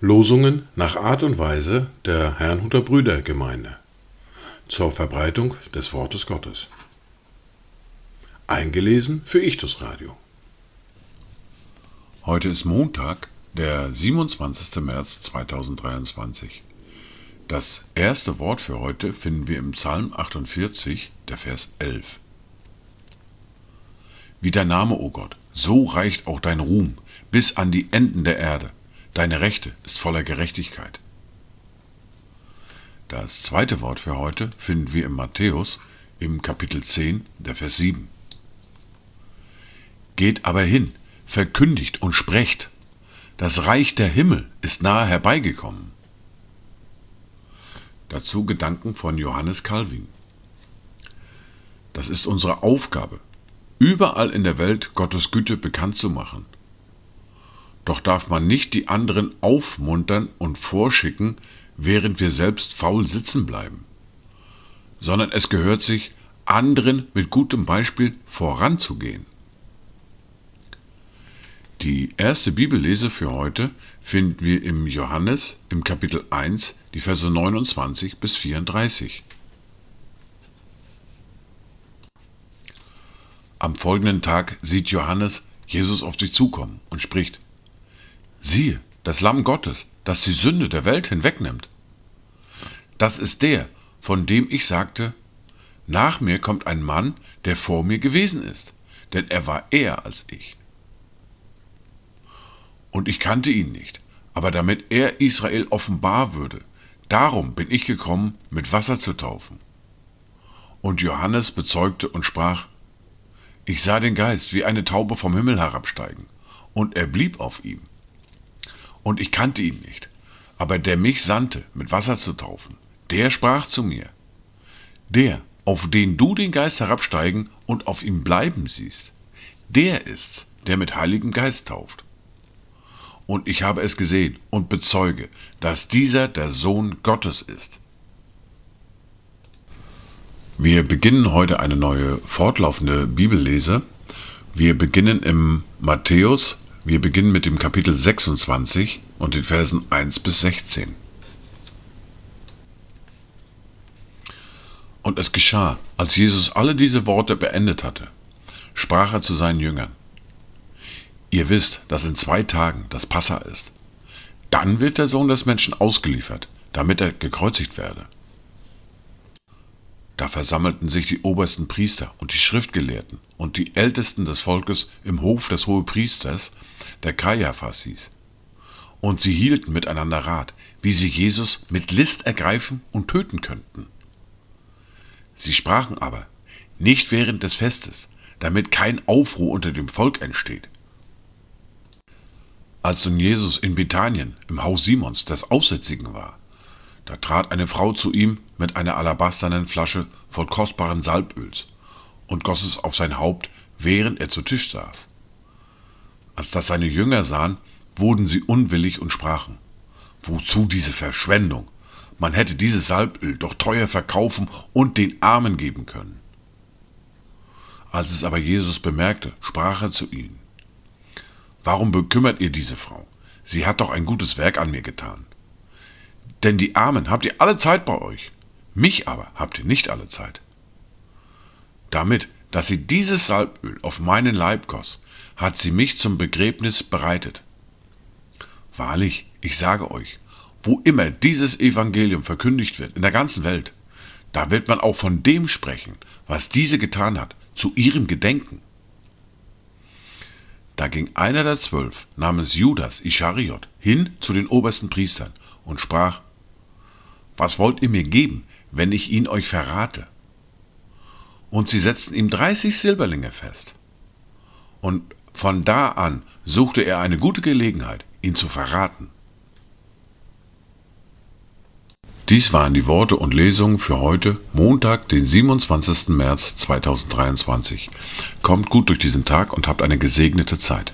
Losungen nach Art und Weise der Herrnhuter Brüdergemeinde zur Verbreitung des Wortes Gottes. Eingelesen für Ichtus Radio. Heute ist Montag, der 27. März 2023. Das erste Wort für heute finden wir im Psalm 48, der Vers 11. Wie dein Name, o oh Gott, so reicht auch dein Ruhm bis an die Enden der Erde. Deine Rechte ist voller Gerechtigkeit. Das zweite Wort für heute finden wir im Matthäus im Kapitel 10, der Vers 7. Geht aber hin, verkündigt und sprecht, das Reich der Himmel ist nahe herbeigekommen. Dazu Gedanken von Johannes Calvin. Das ist unsere Aufgabe, überall in der Welt Gottes Güte bekannt zu machen. Doch darf man nicht die anderen aufmuntern und vorschicken, während wir selbst faul sitzen bleiben, sondern es gehört sich, anderen mit gutem Beispiel voranzugehen. Die erste Bibellese für heute finden wir im Johannes im Kapitel 1, die Verse 29 bis 34. Am folgenden Tag sieht Johannes Jesus auf sich zukommen und spricht, Siehe, das Lamm Gottes, das die Sünde der Welt hinwegnimmt. Das ist der, von dem ich sagte, nach mir kommt ein Mann, der vor mir gewesen ist, denn er war eher als ich. Und ich kannte ihn nicht, aber damit er Israel offenbar würde, darum bin ich gekommen, mit Wasser zu taufen. Und Johannes bezeugte und sprach, ich sah den Geist wie eine Taube vom Himmel herabsteigen, und er blieb auf ihm und ich kannte ihn nicht. Aber der mich sandte, mit Wasser zu taufen, der sprach zu mir, der, auf den du den Geist herabsteigen und auf ihm bleiben siehst, der ist's, der mit Heiligem Geist tauft. Und ich habe es gesehen und bezeuge, dass dieser der Sohn Gottes ist. Wir beginnen heute eine neue fortlaufende Bibellese. Wir beginnen im Matthäus wir beginnen mit dem Kapitel 26 und den Versen 1 bis 16. Und es geschah, als Jesus alle diese Worte beendet hatte, sprach er zu seinen Jüngern, Ihr wisst, dass in zwei Tagen das Passa ist. Dann wird der Sohn des Menschen ausgeliefert, damit er gekreuzigt werde. Da versammelten sich die obersten Priester und die Schriftgelehrten und die Ältesten des Volkes im Hof des Hohepriesters, der Kaiaphas hieß. Und sie hielten miteinander Rat, wie sie Jesus mit List ergreifen und töten könnten. Sie sprachen aber, nicht während des Festes, damit kein Aufruhr unter dem Volk entsteht. Als nun Jesus in Bethanien im Haus Simons des Aussätzigen war, da trat eine Frau zu ihm mit einer alabasternen Flasche voll kostbaren Salböls und goss es auf sein Haupt, während er zu Tisch saß. Als das seine Jünger sahen, wurden sie unwillig und sprachen, Wozu diese Verschwendung? Man hätte dieses Salböl doch teuer verkaufen und den Armen geben können. Als es aber Jesus bemerkte, sprach er zu ihnen, Warum bekümmert ihr diese Frau? Sie hat doch ein gutes Werk an mir getan. Denn die Armen habt ihr alle Zeit bei euch, mich aber habt ihr nicht alle Zeit. Damit, dass sie dieses Salböl auf meinen Leib goss, hat sie mich zum Begräbnis bereitet. Wahrlich, ich sage euch, wo immer dieses Evangelium verkündigt wird, in der ganzen Welt, da wird man auch von dem sprechen, was diese getan hat, zu ihrem Gedenken. Da ging einer der zwölf, namens Judas Ischariot, hin zu den obersten Priestern und sprach, Was wollt ihr mir geben, wenn ich ihn euch verrate? Und sie setzten ihm dreißig Silberlinge fest. Und von da an suchte er eine gute Gelegenheit, ihn zu verraten. Dies waren die Worte und Lesungen für heute, Montag, den 27. März 2023. Kommt gut durch diesen Tag und habt eine gesegnete Zeit.